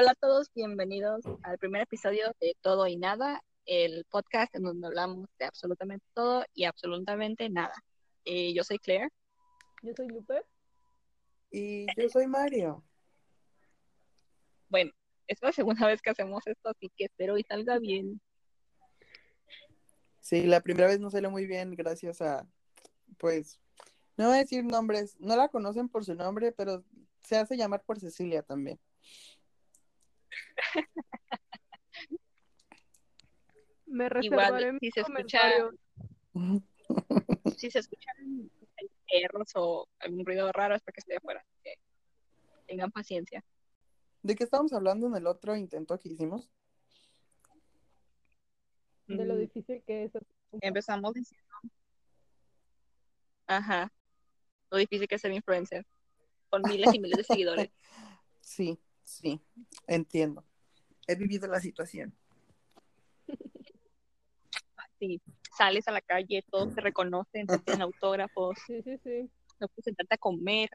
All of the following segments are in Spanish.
Hola a todos, bienvenidos al primer episodio de Todo y Nada, el podcast en donde hablamos de absolutamente todo y absolutamente nada. Eh, yo soy Claire. Yo soy Lupe. Y yo soy Mario. Bueno, es la segunda vez que hacemos esto, así que espero y salga bien. Sí, la primera vez no salió muy bien gracias a, pues, no voy a decir nombres, no la conocen por su nombre, pero se hace llamar por Cecilia también. Me reservaré Igual, si se escucha, si se escuchan perros o algún ruido raro es porque estoy afuera, que tengan paciencia. ¿De qué estábamos hablando en el otro intento que hicimos? De lo Mm, difícil que es. Empezamos diciendo, ajá, lo difícil que es ser influencer, con miles y miles de seguidores. Sí, sí, entiendo. He vivido la situación. Sí, sales a la calle, todos te reconocen, te piden autógrafos, Sí, sí, sí. no puedes sentarte a comer.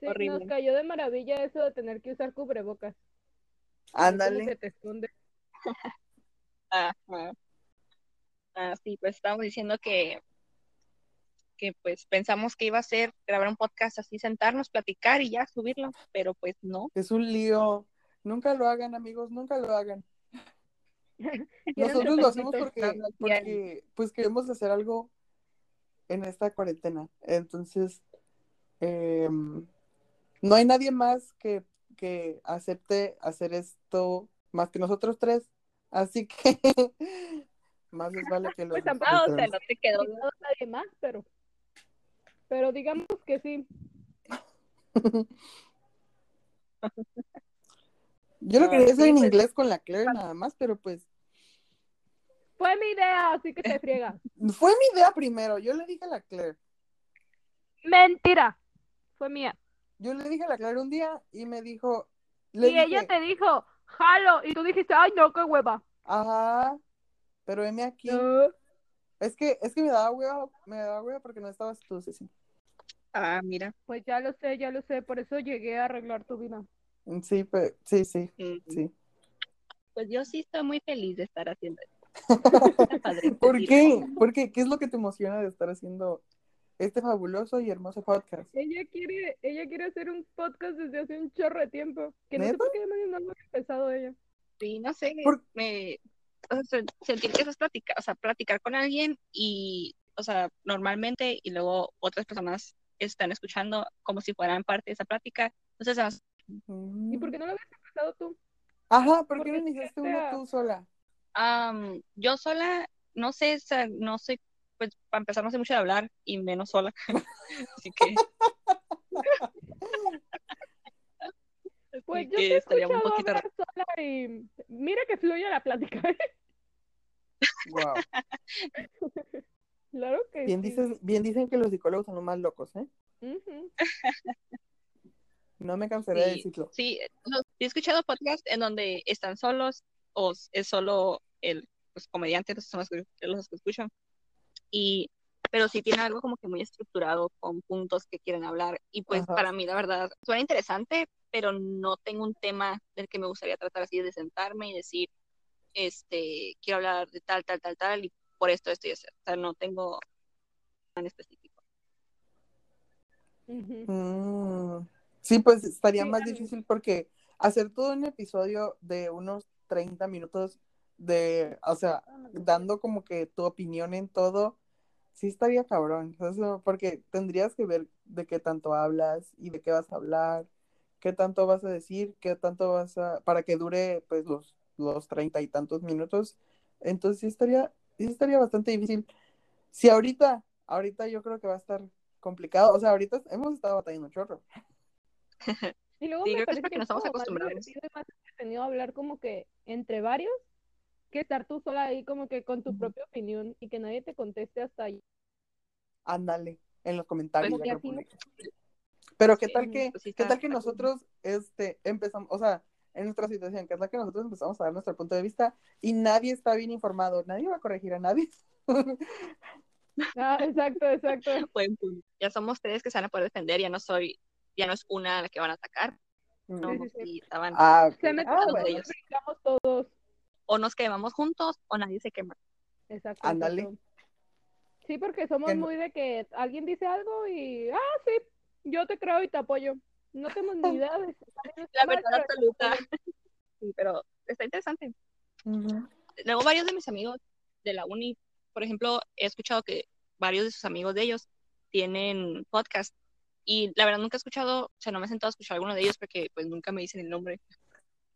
Sí, Horrible. nos cayó de maravilla eso de tener que usar cubrebocas. Ándale. te esconde. Ah, sí, pues estábamos diciendo que, que pues pensamos que iba a ser grabar un podcast así, sentarnos, platicar y ya subirlo, pero pues no. Es un lío. Nunca lo hagan, amigos, nunca lo hagan. Nosotros lo hacemos porque, porque pues queremos hacer algo en esta cuarentena. Entonces, em, no hay nadie más que, que acepte hacer esto más que nosotros tres. Así que más les vale que lo Pues tampoco, o sea, disfruten. no te quedó. No nadie más, pero. Pero digamos que sí. Yo lo Ah, quería hacer sí, en pues. inglés con la Claire nada más, pero pues Fue mi idea, así que te friega. fue mi idea primero. Yo le dije a la Claire. Mentira. Fue mía. Yo le dije a la Claire un día y me dijo, le y ella te dijo, jalo. Y tú dijiste, ay, no, qué hueva. ajá, pero heme aquí. No. Es que, es que me daba hueva, me daba hueva porque no estabas tú, Ceci. Ah, mira. Pues ya lo sé, ya lo sé. Por eso llegué a arreglar tu vida. Sí, pe- sí, sí, Mm, sí. Pues yo sí estoy muy feliz de estar haciendo esto. Está padre. ¿Por qué? ¿Por qué? ¿Qué es lo que te emociona de estar haciendo este fabuloso y hermoso podcast? Ella quiere, ella quiere hacer un podcast desde hace un chorro de tiempo. Que no sé por qué no lo ha empezado ella. Sí, no sé, Por- me o sea, sen- sentir que eso es platicar, o sea, platicar con alguien y, o sea, normalmente y luego otras personas están escuchando como si fueran parte de esa plática. Entonces, ¿Y por qué no lo habías empezado tú? Ajá, ¿por qué Porque no iniciaste uno tú sola? am, yo sola, no sé, no sé, pues para empezar no sé mucho de hablar y menos sola. Así que, Pues yo que te he estaría un escuchado poquito hablar sola y mira que fluye la plática. Wow. claro que Bien, sí. dices, bien dicen que los psicólogos son los más locos, ¿eh? Ujú. No me cansaré de Sí, decirlo. sí, no, he escuchado podcasts en donde están solos o es solo el pues, comediante, esos son los que, los que escuchan. Y, pero sí tiene algo como que muy estructurado con puntos que quieren hablar. Y pues Ajá. para mí, la verdad, suena interesante, pero no tengo un tema del que me gustaría tratar así de sentarme y decir, este, quiero hablar de tal, tal, tal, tal, y por esto, esto y eso. O sea, no tengo tan específico. Mm, Sí, pues estaría Sí, más difícil porque hacer todo un episodio de unos 30 minutos de, o sea, dando como que tu opinión en todo, sí estaría cabrón. Eso, porque tendrías que ver de qué tanto hablas y de qué vas a hablar, qué tanto vas a decir, qué tanto vas a, para que dure pues los, los treinta y tantos minutos. Entonces sí estaría, sí estaría bastante difícil. Si ahorita, ahorita yo creo que va a estar complicado. O sea, ahorita hemos estado batallando un chorro. Y luego Sí, me creo que es parece porque que no es estamos acostumbrados. y más entretenido hablar como que entre varios que estar tú sola ahí como que con tu propia opinión y que nadie te conteste hasta ahí. Ándale, en los comentarios Pues, publican. Pero qué Sí, tal que, pues sí qué tal que nosotros este empezamos, o sea, en nuestra situación, qué tal que nosotros empezamos a dar nuestro punto de vista y nadie está bien informado, nadie va a corregir a nadie. Ah, exacto, exacto. Buen punto. Ya somos tres que se van a poder defender, ya no soy, ya no es una a la que van a atacar. no Sí, sí, sí. si estaban Ah, ok. Se meten Ah, bueno. ellos. todos. o nos quemamos juntos o nadie se quema. Exacto. Ándale. Sí, porque somos Que no- muy de que alguien dice algo y, ah, sí, yo te creo y te apoyo. No tenemos ni idea de La verdad absoluta. Sí, pero está interesante. Luego varios de mis amigos de la uni, por ejemplo, he escuchado que varios de sus amigos de ellos tienen podcast y la verdad nunca he escuchado, o sea, no me he sentado a escuchar alguno de ellos porque pues nunca me dicen el nombre,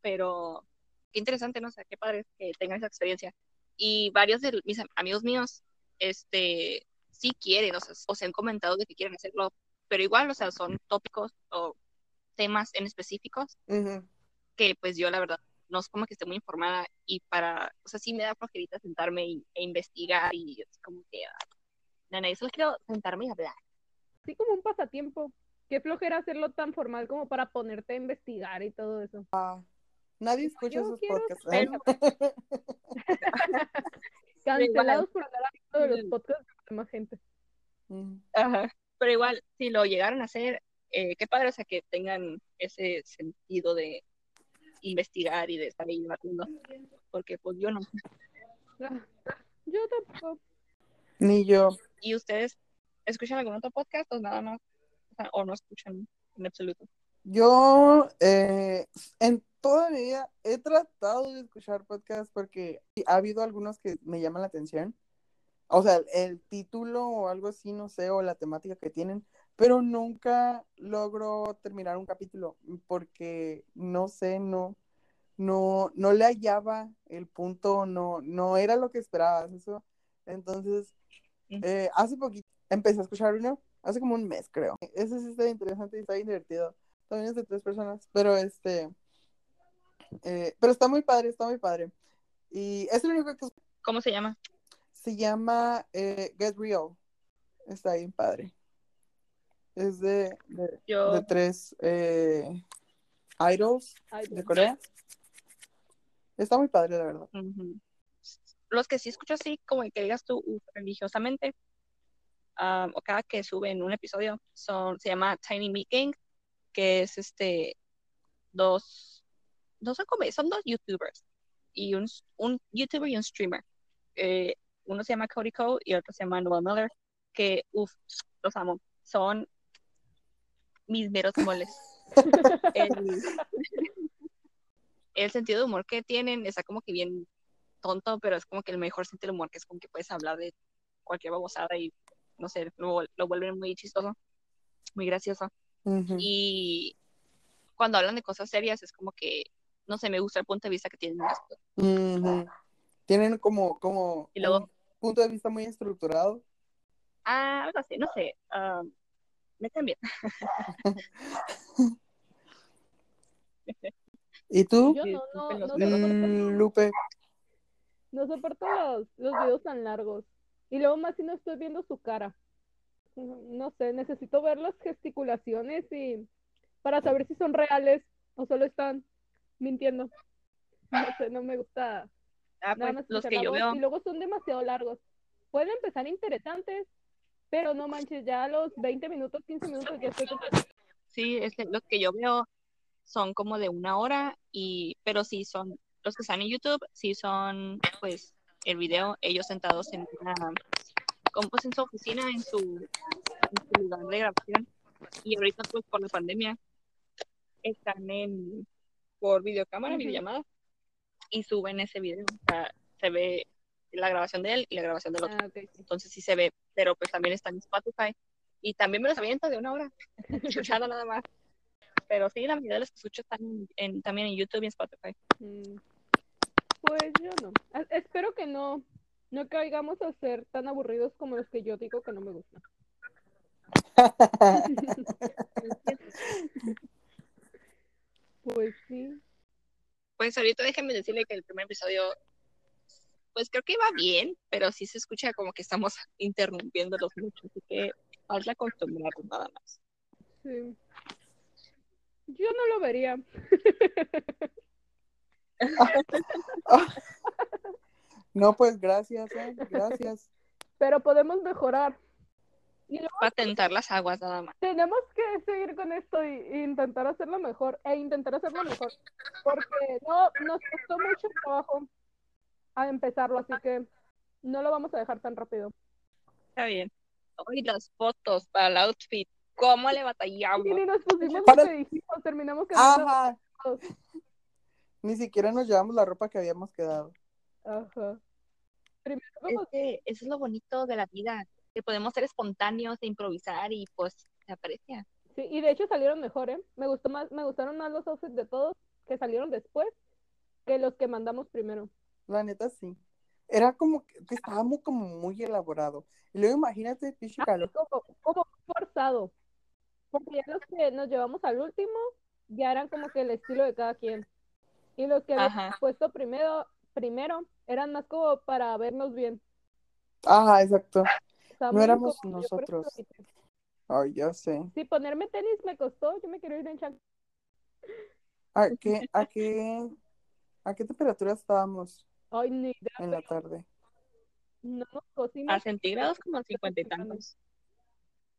pero qué interesante, ¿no? O sea, qué padre que tengan esa experiencia. Y varios de mis am- amigos míos, este, sí quieren, o sea, o se han comentado de que quieren hacerlo, pero igual, o sea, son tópicos o temas en específicos que pues yo la verdad no es como que esté muy informada y para, o sea, sí me da flojerita sentarme y- e investigar y es como que, ah, no, no, yo solo quiero sentarme y hablar. Sí, como un pasatiempo. Qué flojera hacerlo tan formal como para ponerte a investigar y todo eso. Nadie escucha Yo esos podcasts. ¿eh? Cancelados por andar hablando de los podcasts de la gente. Ajá. Pero igual, si lo llegaron a hacer, eh, qué padre, o sea, que tengan ese sentido de investigar y de estar ahí debatiendo, porque pues yo no. Yo tampoco. Ni yo. ¿Y ustedes escuchan algún otro podcast o nada más? O, sea, o no escuchan en absoluto. Yo eh, en toda mi vida he tratado de escuchar podcasts porque ha habido algunos que me llaman la atención. O sea, el título o algo así, no sé, o la temática que tienen, pero nunca logro terminar un capítulo porque no sé, no, no, no le hallaba el punto, no, no era lo que esperabas, eso. Entonces, eh, hace poquito empecé a escuchar uno, hace como un mes, creo. Ese sí está interesante y está divertido. También es de tres personas, pero este, eh, pero está muy padre, está muy padre. Y es el único que ¿Cómo se llama? se llama eh, Get Real. Está bien padre. Es de, de, Yo, de tres eh, idols de. Corea. Está muy padre, la verdad. Los que sí escucho así, como que digas tú uf, religiosamente, o cada que suben un episodio, son, se llama Tiny Meat Gang, que es este, dos, no son como, son dos youtubers, y un, un youtuber y un streamer. Eh, uno se llama Cody Cole y otro se llama Noel Miller, que, uff, los amo. Son mis meros moles. El, el sentido de humor que tienen está como que bien tonto, pero es como que el mejor sentido de humor, que es como que puedes hablar de cualquier babosada y, no sé, lo, lo vuelven muy chistoso, muy gracioso. Y cuando hablan de cosas serias es como que, no sé, me gusta el punto de vista que tienen. Ujú. Tienen como, como Y luego- un punto de vista muy estructurado. Ah, algo así, no sé. ah, me caen bien. ¿Y tú? Yo no, no, no Mm, Lupe. no soporto los, los videos tan largos. Y luego más si no estoy viendo su cara. No, sé, necesito ver las gesticulaciones y para saber si son reales o solo están mintiendo. No sé, no me gusta Ah, nada pues, más los que yo veo, y luego son demasiado largos. Pueden empezar interesantes, pero no manches, ya a los 20 minutos, 15 minutos ya estoy sí, es que los que yo veo son como de una hora, y, pero sí son, los que están en YouTube, sí son, pues, el video, ellos sentados en una, como pues en su oficina, en su, en su lugar de grabación, y ahorita pues por la pandemia están en, por videocámara, Ujú. videollamada, y suben ese video, o sea, se ve la grabación de él y la grabación del otro. Ah, entonces sí se ve, pero pues también está en Spotify y también me los aviento de una hora, escuchando nada más. Pero sí, la mayoría de los que escucho están en, en- también en YouTube y en Spotify. Mm, Pues yo no. A- Espero que no, no caigamos a ser tan aburridos como los que yo digo que no me gustan. Pues sí. Pues ahorita déjenme decirle que el primer episodio, pues creo que iba bien, pero sí se escucha como que estamos interrumpiéndolos mucho, así que hazla acostumbrarnos nada más. Sí. Yo no lo vería. No, pues gracias, eh, gracias. Pero podemos mejorar. Y luego Para tentar las aguas nada más. tenemos que seguir con esto y, y intentar hacerlo mejor, e intentar hacerlo mejor, porque no, nos costó mucho trabajo a empezarlo, así que no lo vamos a dejar tan rápido. Está bien. Y las fotos para el outfit. ¿Cómo le batallamos? Y ni nos pusimos Para- lo que dijimos, terminamos quedando. Ni siquiera nos llevamos la ropa que habíamos quedado. Ajá. Primero Es que eso es lo bonito de la vida. Que podemos ser espontáneos e improvisar y pues se aprecia. sí, y de hecho salieron mejor, ¿eh? Me gustó más, me gustaron más los outfits de todos que salieron después que los que mandamos primero. La neta, sí. Era como que estaba muy, como muy elaborado. Y luego imagínate, pinche calor. Como, como forzado. Porque ya los que nos llevamos al último ya eran como que el estilo de cada quien. Y los que habíamos puesto primero, primero eran más como para vernos bien. Ajá, exacto. No éramos nosotros. Ay, ya sé. Sí, ponerme tenis me costó, yo me quiero ir en chanclas. ¿A qué, a qué, a qué temperatura estábamos Ay, ni idea, en la tarde? no nos cosimos. A centígrados como cincuenta y tantos.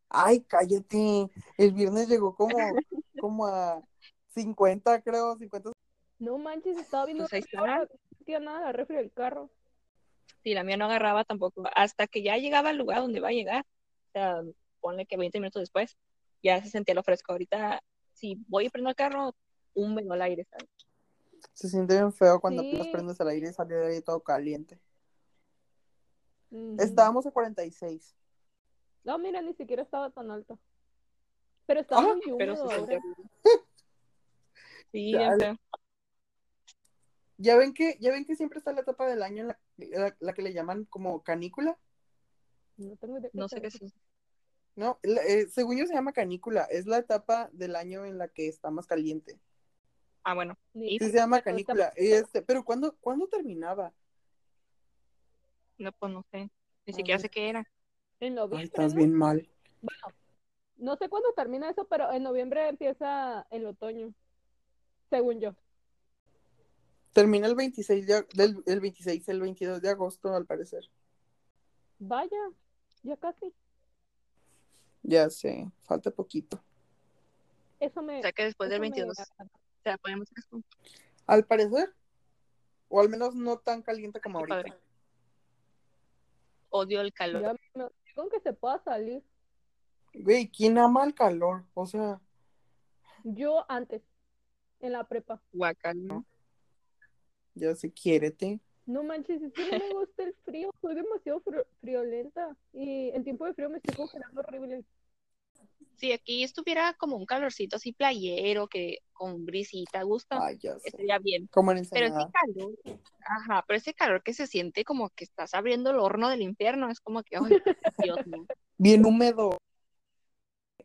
Ay, cállate. El viernes llegó como, como a 50, creo, 50. No manches, estaba viendo Pues ahí no nada la refri del carro. Sí, la mía no agarraba tampoco. Hasta que ya llegaba al lugar donde iba a llegar. O sea, ponle que 20 minutos después, ya se sentía lo fresco. Ahorita, si voy y prendo el carro, húmedo el aire, ¿sabes? Se siente bien feo cuando Sí. los prendes al aire y sale de ahí todo caliente. Ujú. Estábamos a 46. No, mira, ni siquiera estaba tan alto. Pero estaba Ah, muy Pero húmedo se horrible. Sí. Ya ven que, ya ven que siempre está la etapa del año en la, la- la que le llaman como canícula. No tengo idea No sé qué es eso. No, la- eh, según yo se llama canícula. Es la etapa del año en la que está más caliente. Ah, bueno. Sí se llama canícula. Y Este, pero ¿cuándo, ¿cuándo terminaba? No, pues no sé. Ni siquiera sé qué era. En Ay, noviembre, estás ¿no? bien mal. No sé cuándo termina eso, pero en noviembre empieza el otoño. Según yo. Termina el 26 de, del, el 26, el 22 de agosto, al parecer. Vaya, ya casi. Ya sé, falta poquito. Eso me. O sea que después del eso me 22 agrada. se la podemos hacer. Al parecer, o al menos no tan caliente como Qué ahorita. padre. Odio el calor. Ya me- con que se pueda salir. Güey, ¿quién ama el calor? O sea, Yo antes, en la prepa. Guacala. ya sé, quiérete. No manches, es que no me gusta el frío. Soy demasiado fri- friolenta. Y en tiempo de frío me estoy congelando horrible. Si aquí estuviera como un calorcito así playero, que con brisita, gusta, Ay, ya sé. estaría bien. Como en Pero ese calor, ajá, pero ese calor que se siente como que estás abriendo el horno del infierno, es como que, ay, Dios mío. Bien húmedo.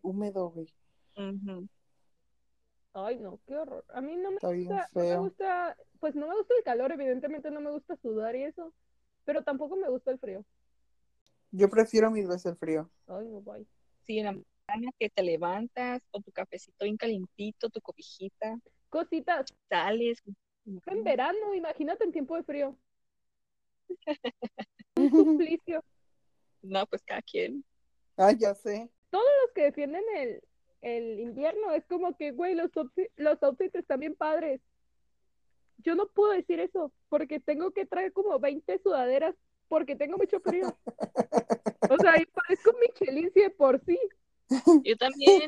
Húmedo, güey. Ujú. Ay, no, qué horror. A mí no me gusta, no me gusta, pues no me gusta el calor, evidentemente no me gusta sudar y eso. Pero tampoco me gusta el frío. Yo prefiero mil veces el frío. Ay, no, bye. Sí, en la que te levantas con tu cafecito bien calientito, tu cobijita, Cositas, sales. en verano, imagínate en tiempo de frío. Un suplicio. No, pues cada quien. Ay, ya sé. Los que defienden el, el invierno es como que, güey, los, los outfits están bien padres. Yo no puedo decir eso porque tengo que traer como 20 sudaderas porque tengo mucho frío. O sea, y parezco Michelin si de por sí. Yo también,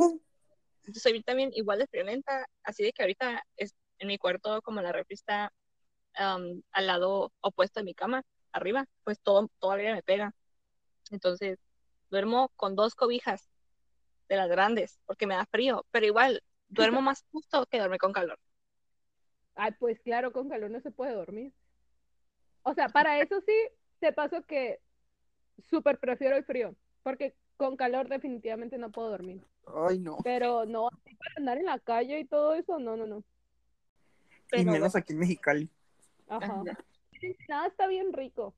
soy también igual de friolenta, así de que ahorita es en mi cuarto, como la refri está am, al lado opuesto de mi cama, arriba, pues todo, aire me pega. Entonces, duermo con dos cobijas de las grandes, porque me da frío, pero igual, duermo más justo que dormir con calor. Ay, pues claro, con calor no se puede dormir. O sea, para eso sí, te paso que súper prefiero el frío, porque con calor definitivamente no puedo dormir. Ay, no. Pero no, así para andar en la calle y todo eso, no, no, no. Y menos aquí en Mexicali. Ajá. Nada está bien rico.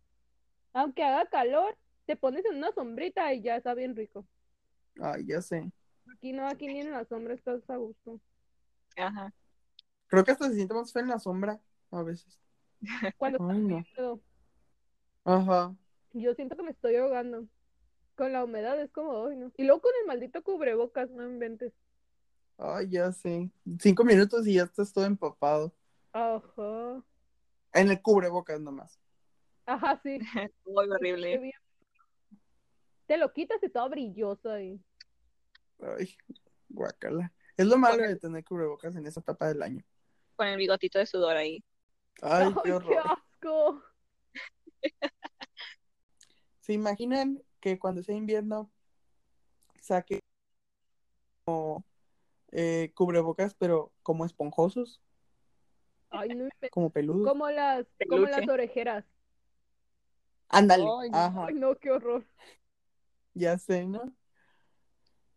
Aunque haga calor, te pones en una sombrita y ya está bien rico. Ay, ya sé. Aquí no, aquí ni en la sombra estás a gusto. Ajá. Creo que hasta se siente más feo en la sombra a veces. Cuando Ay, no. Ajá. yo siento que me estoy ahogando. Con la humedad es como, hoy no. Y luego con el maldito cubrebocas, no inventes. Ay, ya sé. Cinco minutos y ya estás todo empapado. Ajá. En el cubrebocas nomás. Ajá, sí. Muy Qué horrible. Te lo quitas y todo brilloso ahí. Ay, guacala. Es lo malo de tener cubrebocas en esa etapa del año. Con el bigotito de sudor ahí. Ay, qué qué horror. asco. ¿Se imaginan que cuando sea invierno saque como eh, cubrebocas, pero como esponjosos, Ay, no como peludos? Como las, como las orejeras. Ándale. Ay, no. Ajá, Ay, no, qué horror. ya sé, ¿no?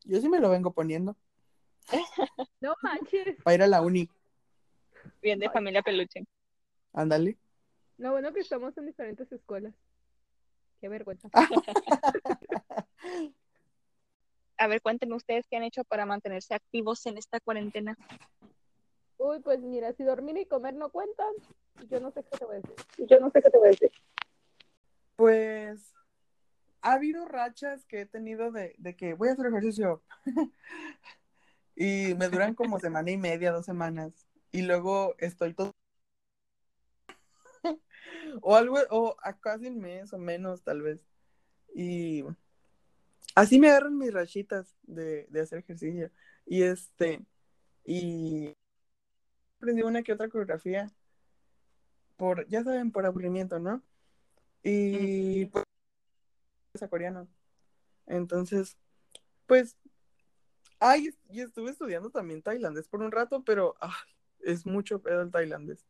Yo sí me lo vengo poniendo No manches. para ir a la uni. Bien de familia peluche. Ándale. Lo bueno que estamos en diferentes escuelas. Qué vergüenza. A ver, cuéntenme ustedes qué han hecho para mantenerse activos en esta cuarentena. Uy, pues mira, si dormir y comer no cuentan, yo no sé qué te voy a decir. Yo no sé qué te voy a decir. Pues ha habido rachas que he tenido de, de que voy a hacer ejercicio y me duran como semana y media, dos semanas y luego estoy todo o algo o a casi un mes o menos tal vez y así me agarran mis rachitas de, de hacer ejercicio y este y aprendí una que otra coreografía por ya saben por aburrimiento no y pues a coreano. Entonces, pues, ay, y estuve estudiando también tailandés por un rato, pero ay, es mucho pedo el tailandés,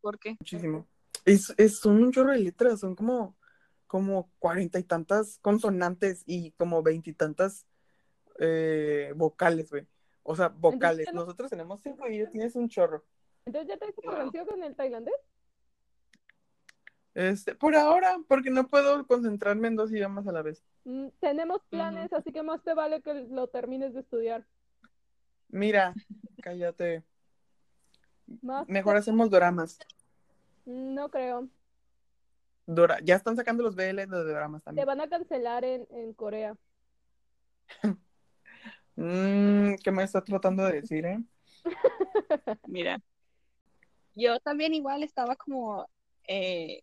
¿Por qué? muchísimo. Es, es, son un chorro de letras, son como, como cuarenta y tantas consonantes y como veintitantas eh, vocales, güey. O sea, vocales. Nosotros tenemos cinco y tienes un chorro. Entonces, ¿ya te has convencido con el tailandés? Este, por ahora, porque no puedo concentrarme en dos idiomas a la vez. Mm, tenemos planes, así que más te vale que lo termines de estudiar. Mira, cállate. Más Mejor hacemos doramas. No creo. Dora, ya están sacando los BL de doramas Te también. van a cancelar en, en Corea. Mm, ¿qué me está tratando de decir, eh? Mira. Yo también igual estaba como, eh,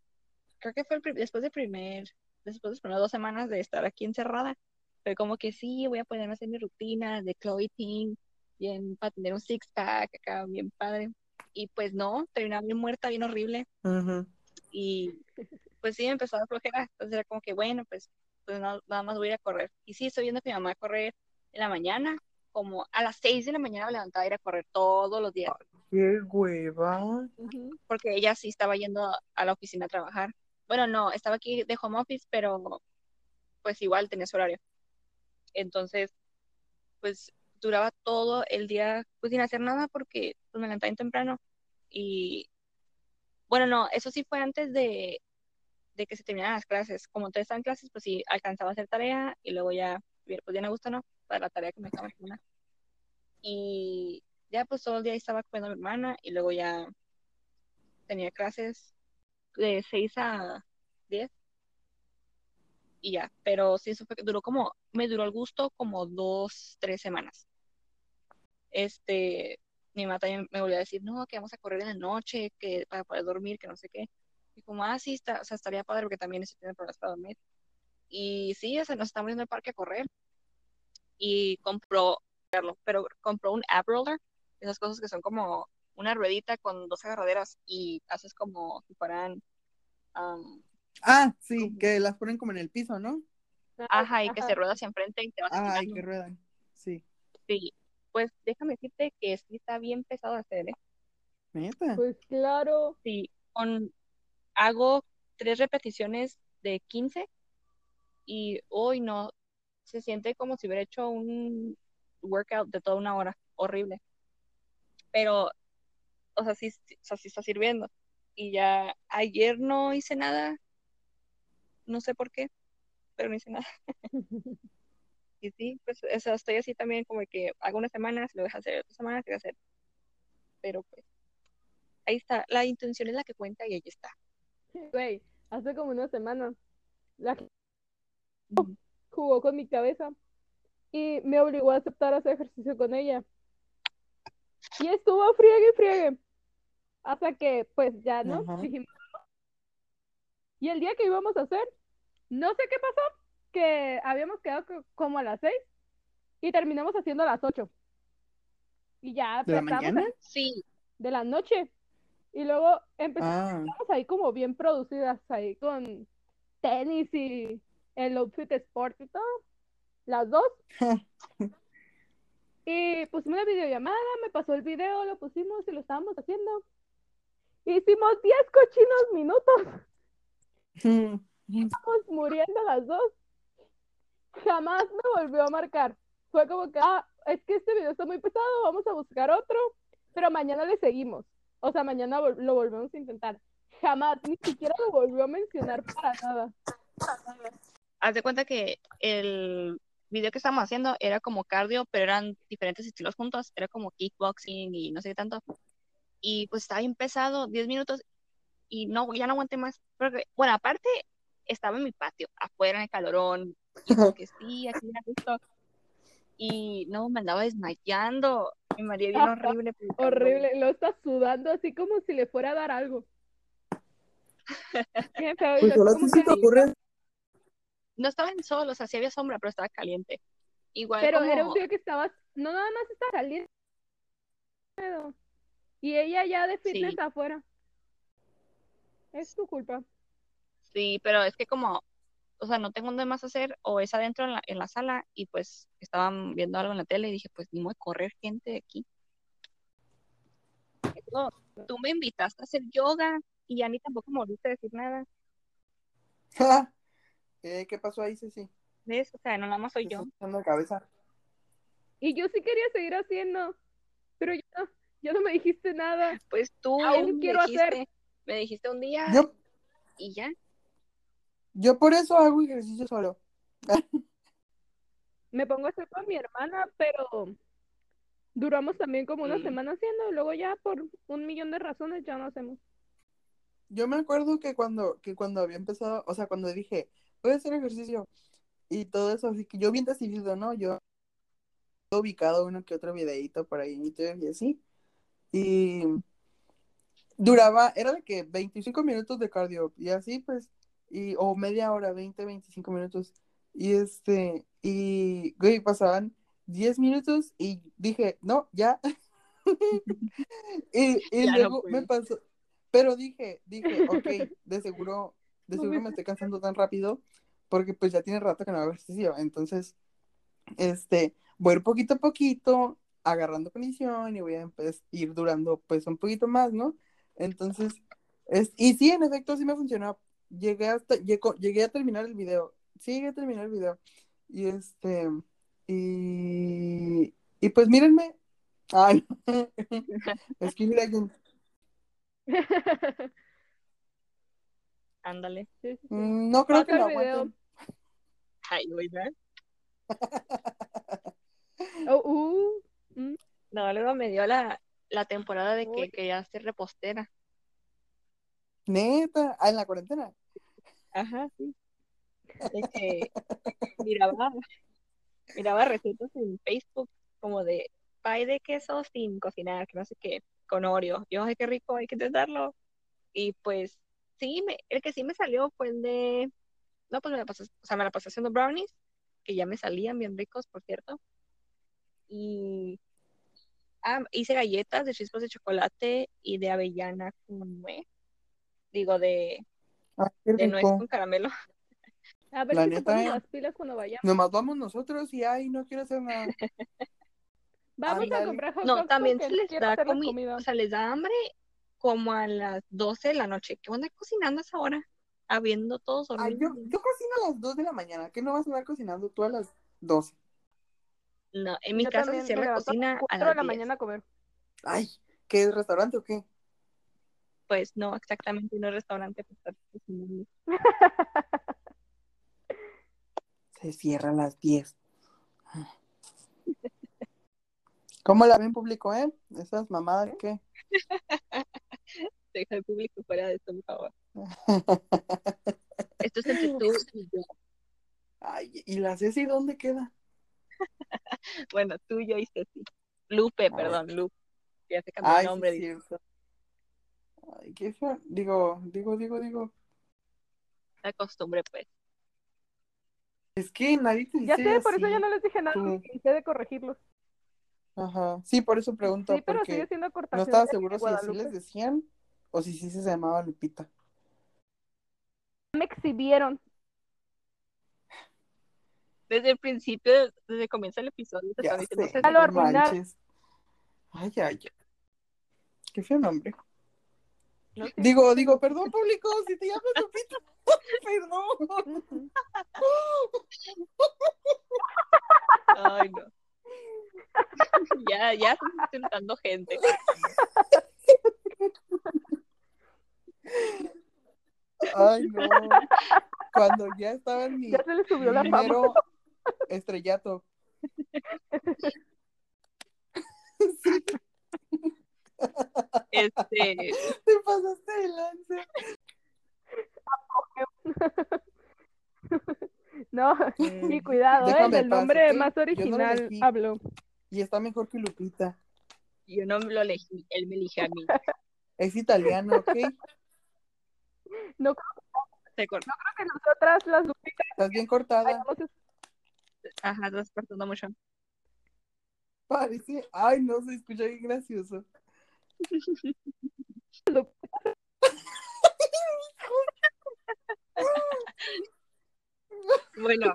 creo que fue el después de primer, después de las primeras dos semanas de estar aquí encerrada, fue como que sí, voy a ponerme a hacer mi rutina de clothing, bien, para tener un six pack acá, bien padre. Y pues no, terminaba bien muerta, bien horrible. Y pues sí, me empezó a flojera. Entonces era como que, bueno, pues, pues no- nada más voy a ir a correr. Y sí, estoy viendo a mi mamá correr en la mañana, como a las 6 de la mañana me levantaba a ir a correr todos los días, Qué hueva. Porque ella sí estaba yendo a la oficina a trabajar. Bueno, no, estaba aquí de home office, pero pues igual tenía su horario. Entonces, pues duraba todo el día pues sin hacer nada porque pues, me levantaba bien temprano. Y bueno, no, eso sí fue antes de, de que se terminaran las clases. Como entonces estaban clases, pues sí alcanzaba a hacer tarea y luego ya, bien, pues ya me gusta, ¿no? Para la tarea que me estaba haciendo. Y ya pues todo el día estaba cuidando a mi hermana y luego ya tenía clases de 6 a 10 y ya, pero sí, eso fue, duró como, me duró el gusto como dos, tres semanas. Este, mi mamá también me volvió a decir, no, que vamos a correr en la noche, que para poder dormir, que no sé qué. Y como, ah, sí, está, o sea, estaría padre porque también estoy teniendo problemas para dormir. Y sí, o sea, nos estamos yendo al parque a correr. Y compró, pero compró un ab roller, esas cosas que son como una ruedita con dos agarraderas y haces como si fueran, um, Ah, sí, que las ponen como en el piso, ¿no? ajá, y que se rueda hacia enfrente y te vas Ay, que ruedan. Sí. Sí, pues déjame decirte que sí está bien pesado hacer, ¿eh? Neta. Pues claro. Sí, con, hago tres repeticiones de 15 y hoy no, se siente como si hubiera hecho un workout de toda una hora, horrible. Pero, o sea, sí, sí- o sea, sí está sirviendo. Y ya ayer no hice nada, no sé por qué, pero no hice nada. Y sí, pues o sea, estoy así también como que hago unas semanas, lo dejo hacer otras semanas, lo a hacer. Pero pues, ahí está, la intención es la que cuenta y ahí está. Güey, hace como una semana. La... jugó con mi cabeza y me obligó a aceptar hacer ejercicio con ella. Y estuvo friegue y friegue. Hasta que, pues ya, ¿no? Dijimos. Y el día que íbamos a hacer, no sé qué pasó, que habíamos quedado co- como a las seis y terminamos haciendo a las ocho. Y ya ¿De la a- mañana? Sí, de la noche. Y luego empezamos Ah, ahí como bien producidas, ahí con tenis y el outfit sport y todo. Las dos. Y pusimos una videollamada, me pasó el video, lo pusimos y lo estábamos haciendo. Hicimos 10 cochinos minutos, estamos muriendo las dos. Jamás me volvió a marcar. Fue como que, ah, es que este video está muy pesado, vamos a buscar otro, pero mañana le seguimos. O sea, mañana lo volvemos a intentar. Jamás, ni siquiera lo volvió a mencionar para nada. haz de cuenta que el video que estábamos haciendo era como cardio, pero eran diferentes estilos juntos, era como kickboxing y no sé qué tanto. Y pues estaba bien pesado, 10 minutos, y no, ya no aguanté más. Porque, bueno, aparte, estaba en mi patio, afuera en el calorón, y sí, aquí era justo. Y no, me andaba desmayando, me mareé bien Ajá, horrible. Horrible, lo está sudando así como si le fuera a dar algo. Qué feo, y pues que-. No estaba en sol, o sea, sí había sombra, pero estaba caliente. Igual Pero como... era un día que estabas, no nada más está saliendo. Y ella ya de fitness Sí. afuera. Es tu culpa. Sí, pero es que como, o sea, no tengo nada más hacer, o es adentro en la, en la sala, y pues estaban viendo algo en la tele y dije, pues ni modo de correr gente de aquí. Luego, tú me invitaste a hacer yoga y ya ni tampoco me volviste a decir nada, Eh, ¿Qué pasó ahí, Ceci? ¿ves? O sea, no nada más soy ¿Te yo. la cabeza? Y yo sí quería seguir haciendo, pero ya, no- ya no me dijiste nada. Pues tú Aún me quiero hacer. dijiste, me dijiste un día Yo, y ya. Yo por eso hago ejercicio solo. Me pongo a hacer con mi hermana, pero duramos también como una Mm. semana haciendo y luego ya por un millón de razones ya no hacemos. Yo me acuerdo que cuando, que cuando había empezado, o sea, cuando dije, voy a hacer ejercicio y todo eso, así que yo bien decidido, ¿no? Yo he ubicado uno que otro videíto por ahí en YouTube y así. Y duraba, era de que 25 minutos de cardio y así pues, y, o media hora, 20, 25 minutos. Y este, y, güey, pasaban 10 minutos y dije, no, ya. y y Ya no luego me puedo. pasó, pero dije, dije, ok, de seguro, de No seguro me- me estoy cansando tan rápido porque pues ya tiene rato que no hago ejercicio. Entonces, este, voy a ir poquito a poquito, agarrando condición y voy a empe- ir durando pues un poquito más, ¿no? Entonces, es, y sí, en efecto, sí me funcionó. Llegué hasta, llegó- llegué a terminar el video. Sí, llegué a terminar el video. Y este, y, y pues mírenme. Ay, es que mira, Ándale. Mm, no creo que lo el video. aguanten. Ay, oiga. Oh, uh, mm. No, luego me dio la, la temporada de que Uy. quería ser repostera. Neta, ah, en la cuarentena. Ajá, sí. Que miraba, miraba recetas en Facebook como de pay de queso sin cocinar, que no sé qué, con Oreo. Yo, ay, qué rico, hay que intentarlo. Y pues sí, me, el que sí me salió fue el de, no, pues me la pasé, o sea, me la pasé haciendo brownies, que ya me salían bien ricos, por cierto. Y ah, hice galletas de chispas de chocolate y de avellana con nuez. Digo, de, Qué de nuez con caramelo. A ver La si neta, las pilas cuando vayamos. Nomás vamos nosotros y ay, no quiero hacer nada. Vamos a comprar hot No, también se les da comi- comida. o sea, les da hambre como a las 12 de la noche. ¿Qué onda cocinando a esa hora? Habiendo todos Ay, yo, cocino a las 2 de la mañana. ¿Qué no vas a andar cocinando tú a las 12? No, en mi Yo casa se cierra la cocina a a 4 las de la 10. mañana a comer. Ay, ¿qué es restaurante o qué? Pues no, exactamente, no es restaurante cocinando. Se cierra a las 10. ¿Cómo la ven público, eh? Esas mamadas, ¿qué? Deja el público fuera de esto, por favor. Esto es entre tú y yo. Ay, ¿y la Ceci dónde queda? Bueno, tú, yo y Ceci. Lupe, perdón, Lupe. Ya se cambió el sí, nombre. cierto. Ay, qué feo. Digo, digo, digo, digo. La costumbre, pues. Es que nadie te Ya dice sé, por eso ya no les dije nada, tú. de corregirlos. Ajá. Sí, por eso pregunto, Sí, pero sigue siendo no estaba seguro si así les decían o si sí se llamaba Lupita. Me exhibieron. Desde el principio, desde que comienza el episodio, te Ya están diciendo sé. Ya lo no manches. Ay, ay, ay. Qué feo nombre. No sé. Digo, digo, perdón, público, si te llamas Lupita. Perdón. Ay, no. Ya, ya están insultando gente. Ay, no. Cuando ya estaba en mi Ya se le subió la primero estrellato. Sí, Este, te pasaste de lanza. No, y cuidado, ¿eh? Del en paz, nombre más no original habló. Y está mejor que Lupita. yo no lo elegí, él me eligió a mí. Es italiano, ¿ok? No creo Se cortó. que nosotras las Lupitas Estás bien cortada. hayamos Ajá, estás cortando mucho. Parece. Ay, no, se escucha bien gracioso. Bueno,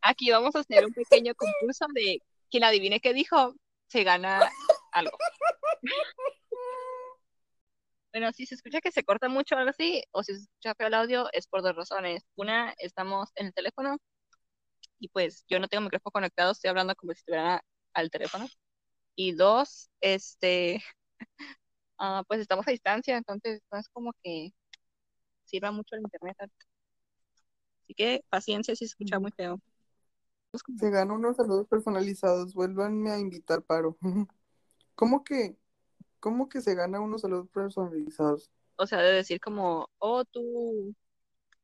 aquí vamos a hacer un pequeño concurso de quien adivine qué dijo, se gana algo. Bueno, si se escucha que se corta mucho o algo así, o si se escucha feo el audio, es por dos razones. Una, estamos en el teléfono y pues yo no tengo micrófono conectado, estoy hablando como si estuviera al teléfono. Y dos, este, ah, pues estamos a distancia, entonces no es como que sirva mucho el internet. Así que paciencia si se escucha muy feo. Se ganó unos saludos personalizados. Vuélvanme a invitar, paro. ¿Cómo que, cómo que se gana unos saludos personalizados? O sea, de decir como, oh, tú,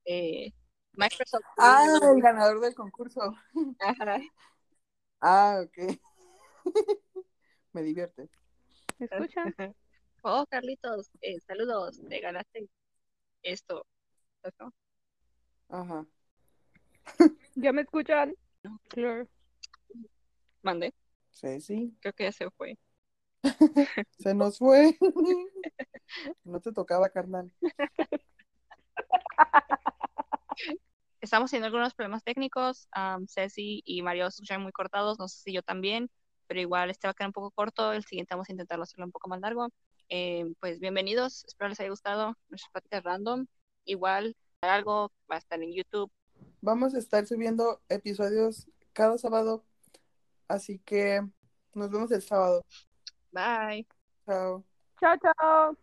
eh, Microsoft. Ah, el ganador del concurso. Ajá. Ah, ok. Me divierte. ¿Me escuchan? Oh, Carlitos, eh, saludos, te ganaste esto. ¿no? Ajá. ¿Ya me escuchan? Claro. Mandé, Sí, sí. creo que ya se fue. Se nos fue. No te tocaba, carnal. Estamos teniendo algunos problemas técnicos. am, Ceci y Mario se escuchan muy cortados, no sé si yo también, pero igual este va a quedar un poco corto. El siguiente vamos a intentarlo hacerlo un poco más largo. Eh, pues bienvenidos, espero les haya gustado nuestras pláticas random. Igual, algo va a estar en YouTube. Vamos a estar subiendo episodios cada sábado. Así que nos vemos el sábado. Bye. Chao. Chao, chao.